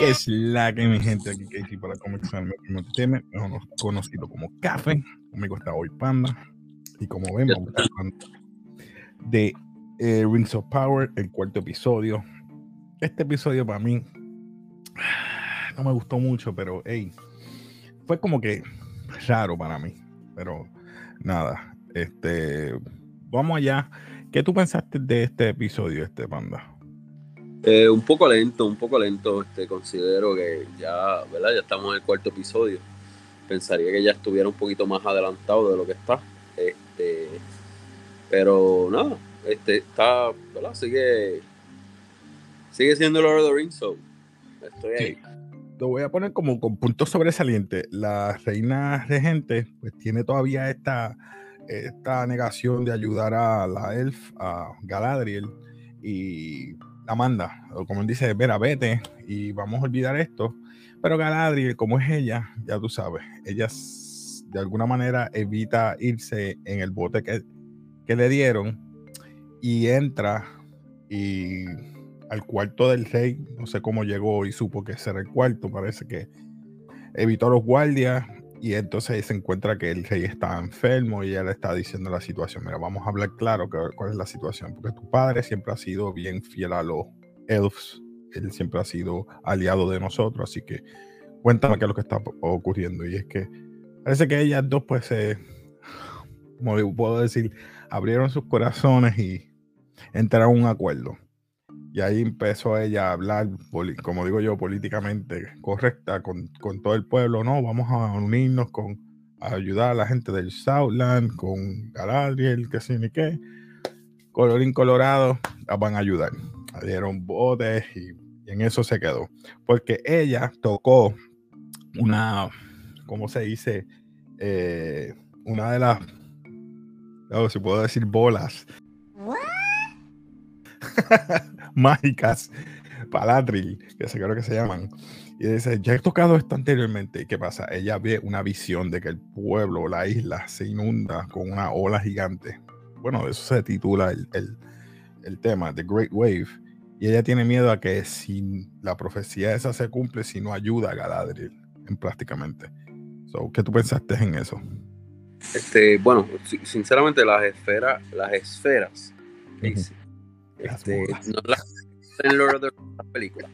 es la que mi gente aquí Casey para comenzar mejor conocido como Café. Conmigo está hoy Panda. Y como ven, vamos a hablar de eh, Rings of Power, el cuarto episodio. Este episodio para mí no me gustó mucho, pero hey, fue como que raro para mí. Pero nada, este, vamos allá. ¿Qué tú pensaste de este episodio, este Panda? Eh, un poco lento, un poco lento. Este, considero que ya, ¿verdad? Ya estamos en el cuarto episodio. Pensaría que ya estuviera un poquito más adelantado de lo que está. Este, pero nada, este, está, ¿verdad? Sigue, sigue siendo Lord of the Rings, so estoy ahí. Lo voy a poner como con puntos sobresalientes. La reina regente, pues tiene todavía esta, esta negación de ayudar a la elf, a Galadriel, y Amanda, o como él dice, Vera, vete y vamos a olvidar esto. Pero Galadriel, como es ella, ya tú sabes, ella de alguna manera evita irse en el bote que, que le dieron y entra y al cuarto del rey, no sé cómo llegó y supo que ese era el cuarto, parece que evitó a los guardias y entonces se encuentra que el rey está enfermo y ella le está diciendo la situación. Mira, vamos a hablar claro que, cuál es la situación, porque tu padre siempre ha sido bien fiel a los elves, él siempre ha sido aliado de nosotros, así que cuéntame qué es lo que está ocurriendo. Y es que parece que ellas dos, pues, como puedo decir, abrieron sus corazones y entraron a un acuerdo. Y ahí empezó ella a hablar, como digo yo, políticamente correcta con, todo el pueblo. No, vamos a unirnos con a ayudar a la gente del Southland, con Galadriel, que sé ni qué. Colorín Colorado, van a ayudar. Dieron botes y, en eso se quedó. Porque ella tocó una, ¿cómo se dice? Eh, una de las, no, si puedo decir bolas. mágicas, Paladril, que se creo que se llaman. Y dice, ya he tocado esto anteriormente. ¿Y qué pasa? Ella ve una visión de que el pueblo, la isla, se inunda con una ola gigante. Bueno, de eso se titula el, el, tema, The Great Wave. Y ella tiene miedo a que si la profecía esa se cumple, si no ayuda a Galadriel, en prácticamente. So, ¿Qué tú pensaste en eso? Este, bueno, sinceramente las esferas, las esferas, este, no la, en Lord of the película.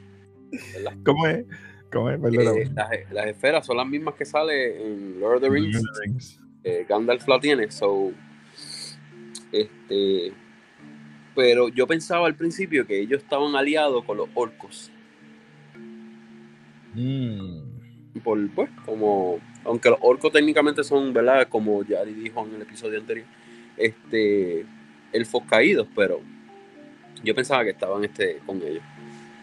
¿Cómo es? ¿Cómo es? Eh, las, esferas son las mismas que sale en Lord of the Rings. Eh, Gandalf la tiene, so. Este. Pero yo pensaba al principio que ellos estaban aliados con los orcos. Mm. Por, pues, como. Aunque los orcos técnicamente son, ¿verdad? Como ya dijo en el episodio anterior, este. Elfos caídos, pero yo pensaba que estaban este, con ellos,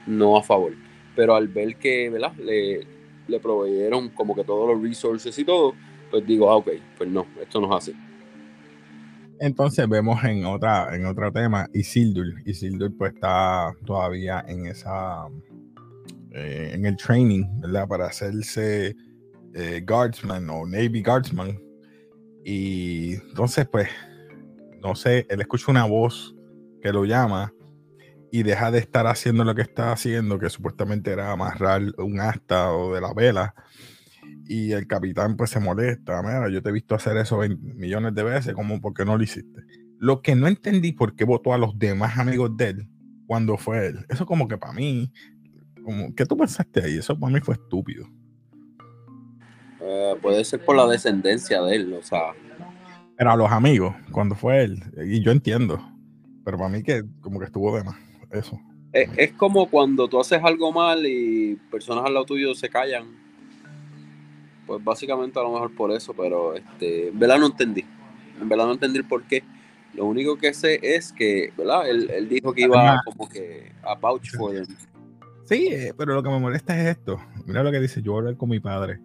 no a favor. Pero al ver que ¿verdad? Le, le proveyeron como que todos los resources y todo, pues digo, ah, ok, pues no, esto no es así. Entonces vemos en otra, en otro tema, Isildur. Isildur pues está todavía en esa eh, en el training, ¿verdad? Para hacerse eh, guardsman o Navy guardsman. Y entonces, pues, no sé, él escucha una voz que lo llama y deja de estar haciendo lo que está haciendo, que supuestamente era amarrar un asta o de la vela. Y el capitán pues se molesta, mira, yo te he visto hacer eso millones de veces, como por qué no lo hiciste? Lo que no entendí por qué votó a los demás amigos de él cuando fue él. Eso como que para mí, como, ¿qué tú pensaste ahí? Eso para mí fue estúpido. Eh, puede ser por la descendencia de él, o sea. Pero a los amigos, cuando fue él, y yo entiendo, pero para mí que como que estuvo de más eso. Es, como cuando tú haces algo mal y personas al lado tuyo se callan. Pues básicamente a lo mejor por eso, pero este, en verdad no entendí. En verdad no entendí por qué. Lo único que sé es que, ¿verdad? Él, dijo que iba como que a vouch for them. Sí, eh, pero lo que me molesta es esto. Mira lo que dice, yo voy a hablar con mi padre.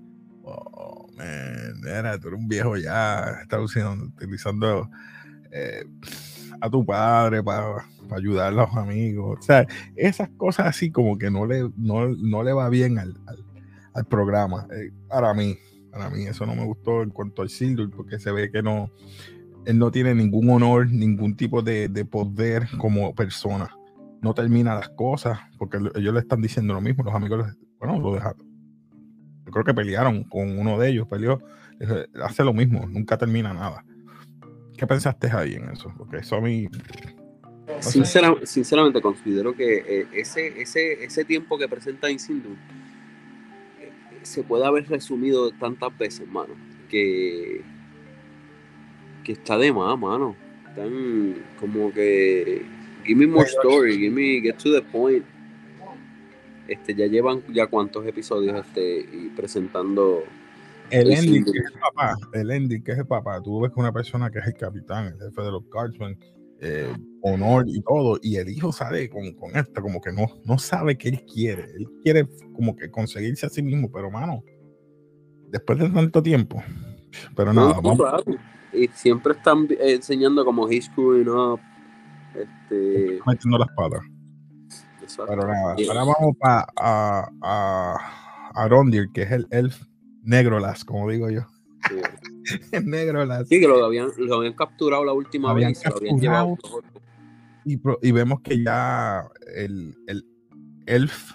Oh, man, era, tú eres un viejo ya, está utilizando eh, a tu padre para ayudar a los amigos. O sea, esas cosas así como que no le, no, le va bien al, programa. Eh, para mí, para mí eso no me gustó en cuanto al Sildur, porque se ve que no, él no tiene ningún honor, ningún tipo de, poder como persona. No termina las cosas, porque ellos le están diciendo lo mismo, los amigos bueno, lo dejaron. Yo creo que pelearon con uno de ellos, peleó, hace lo mismo, nunca termina nada. ¿Qué pensaste ahí en eso? Porque eso a mí... sinceramente considero que eh, ese, ese, ese tiempo que presenta Insindu se puede haber resumido tantas veces, mano, que, que está de más, mano. Están como que give me more story, give me get to the point. Este, ya llevan ya cuántos episodios este, y presentando el ending que es el papá, el ending que es el papá, tú ves que una persona que es el capitán, el jefe de los Guardsmen, eh, honor y todo, y el hijo sale con, con esto, como que no, no sabe qué él quiere, él quiere como que conseguirse a sí mismo, pero mano, después de tanto tiempo, pero nada, vamos. Y siempre están enseñando como he's screwing up, este... metiendo la espada. Pero nada, ahora vamos para a, a, a Rondir, que es el elf Negrolas, como digo yo. Sí. Negrolas. Sí, que lo habían, lo habían capturado la última vez. Lo habían llevado. Y, y, vemos que ya el, el, elf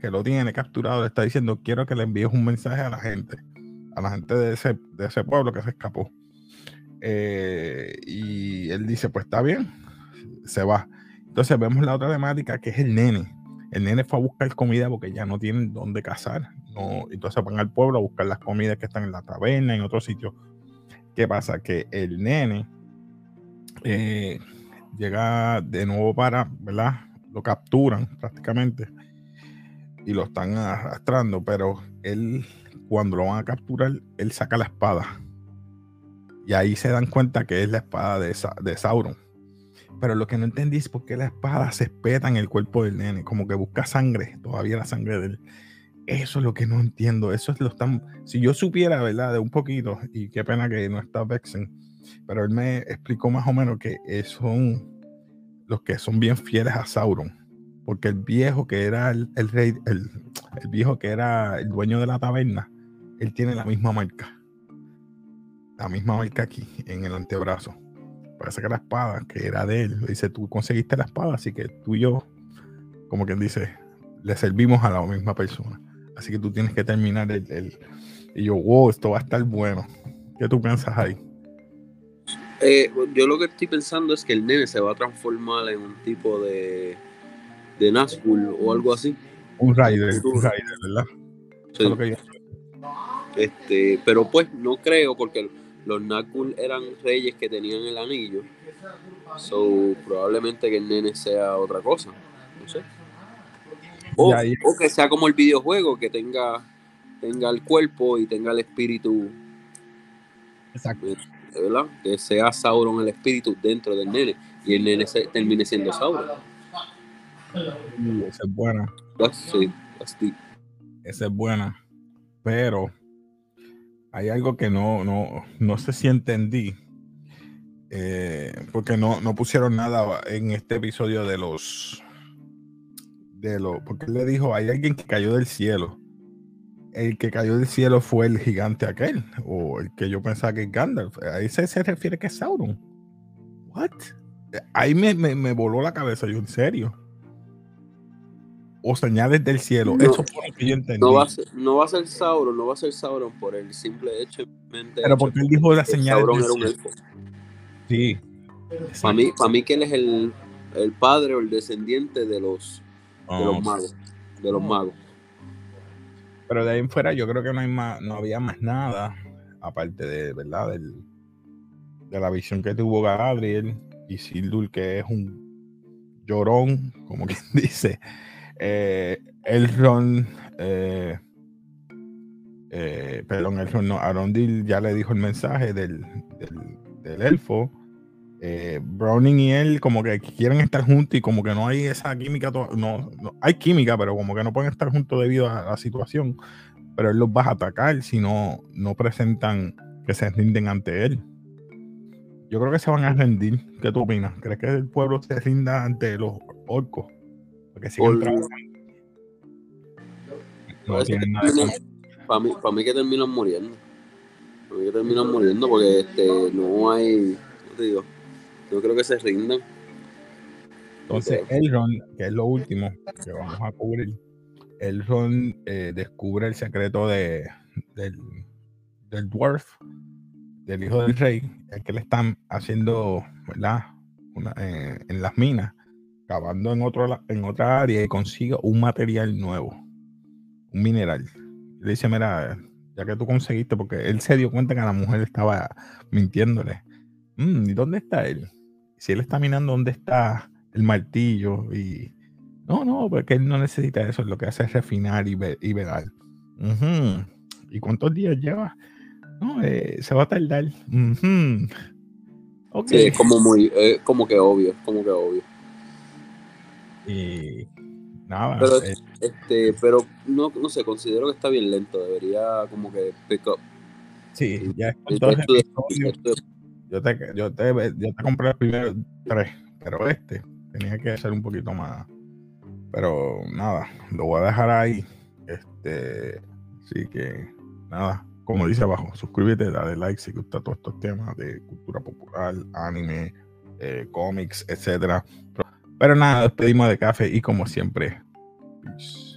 que lo tiene capturado le está diciendo, quiero que le envíes un mensaje a la gente, a la gente de ese, de ese pueblo que se escapó. Eh, y él dice, pues está bien, se va. Entonces vemos la otra temática que es el nene. El nene fue a buscar comida porque ya no tienen dónde cazar entonces van al pueblo a buscar las comidas que están en la taberna, en otros sitios. ¿Qué pasa? Que el nene eh, llega de nuevo para, ¿verdad? Lo capturan prácticamente y lo están arrastrando, pero él, cuando lo van a capturar, él saca la espada. Y ahí se dan cuenta que es la espada de, de Sauron. Pero lo que no entendí es por qué la espada se espeta en el cuerpo del nene, como que busca sangre, todavía la sangre de él. Eso es lo que no entiendo. Eso es lo están. Si yo supiera, ¿verdad? De un poquito, y qué pena que no está Vexen, pero él me explicó más o menos que son los que son bien fieles a Sauron. Porque el viejo que era el, rey, el, el, viejo que era el dueño de la taberna, él tiene la misma marca. La misma marca aquí, en el antebrazo. Parece que la espada, que era de él, dice, tú conseguiste la espada, así que tú y yo, como quien dice, le servimos a la misma persona. Así que tú tienes que terminar el, Y yo, wow, esto va a estar bueno. ¿Qué tú piensas ahí? Eh, yo lo que estoy pensando es que el nene se va a transformar en un tipo de, de Nazgûl o algo así. Un Rider, un Rider, ¿verdad? Sí. Este, pero pues no creo porque los Nazgûl eran reyes que tenían el anillo. So, probablemente que el nene sea otra cosa. No sé. O, que sea como el videojuego, que tenga, tenga el cuerpo y tenga el espíritu. Exacto. Eh, ¿verdad? Que sea Sauron el espíritu dentro del nene y el nene se, termine siendo Sauron. esa es buena. Sí, esa es buena. Pero hay algo que no, no, no sé si entendí. Eh, porque no, no pusieron nada en este episodio de los de lo, porque él le dijo, hay alguien que cayó del cielo. El que cayó del cielo fue el gigante aquel, o el que yo pensaba que es Gandalf. A ese se refiere que es Sauron. What? Ahí me, me, voló la cabeza, yo en serio. O señales del cielo. Eso fue lo que yo entendí. No va, a ser, no va a ser Sauron, no va a ser Sauron por el simple hecho. Pero porque él dijo la señales del cielo. Sí. Para mí, para mí que él es el, el padre o el descendiente de los de los magos. De los magos. Pero de ahí en fuera yo creo que no hay más, no había más nada, aparte de, ¿verdad? Del, de la visión que tuvo Gabriel y Sildur, que es un llorón, como quien dice. Eh, Elrond, eh, eh, perdón, Elrond no, Arondil ya le dijo el mensaje del, del, del elfo eh, Browning y él como que quieren estar juntos y como que no hay esa química, no, hay química, pero como que no pueden estar juntos debido a la situación. Pero él los va a atacar si no, no presentan que se rinden ante él. Yo creo que se van a rendir. ¿Qué tú opinas? ¿Crees que el pueblo se rinda ante los orcos? Porque Para mí, para mí que terminan muriendo. Para mí que terminan muriendo porque este, no hay. ¿cómo te digo? Yo creo que se rindan. Entonces, Elrond, que es lo último que vamos a cubrir, Elrond eh, descubre el secreto de, del, del dwarf, del hijo del rey, el que le están haciendo, ¿verdad? Eh, en las minas, cavando en, otro, en otra área y consigue un material nuevo, un mineral. Le dice, mira, ya que tú conseguiste, porque él se dio cuenta que la mujer estaba mintiéndole. Mm, ¿Y dónde está él? Si él está minando, ¿dónde está el martillo? Y no, no, porque él no necesita eso, lo que hace es refinar y, ver, y velar. ¿Y cuántos días lleva? No, eh, se va a tardar. Sí, es como muy, como que obvio, como que obvio. Y nada. Pero, eh, este, pero no, no sé, considero que está bien lento. Debería como que pick up. Sí, ya es yo, te, yo, te, yo te compré el primero tres, pero este tenía que ser un poquito más. Pero nada, lo voy a dejar ahí. Este, así que nada, como dice abajo, suscríbete, dale like si gusta todos estos temas de cultura popular, anime, eh, cómics, etcétera. Pero nada, despedimos de café y como siempre, peace.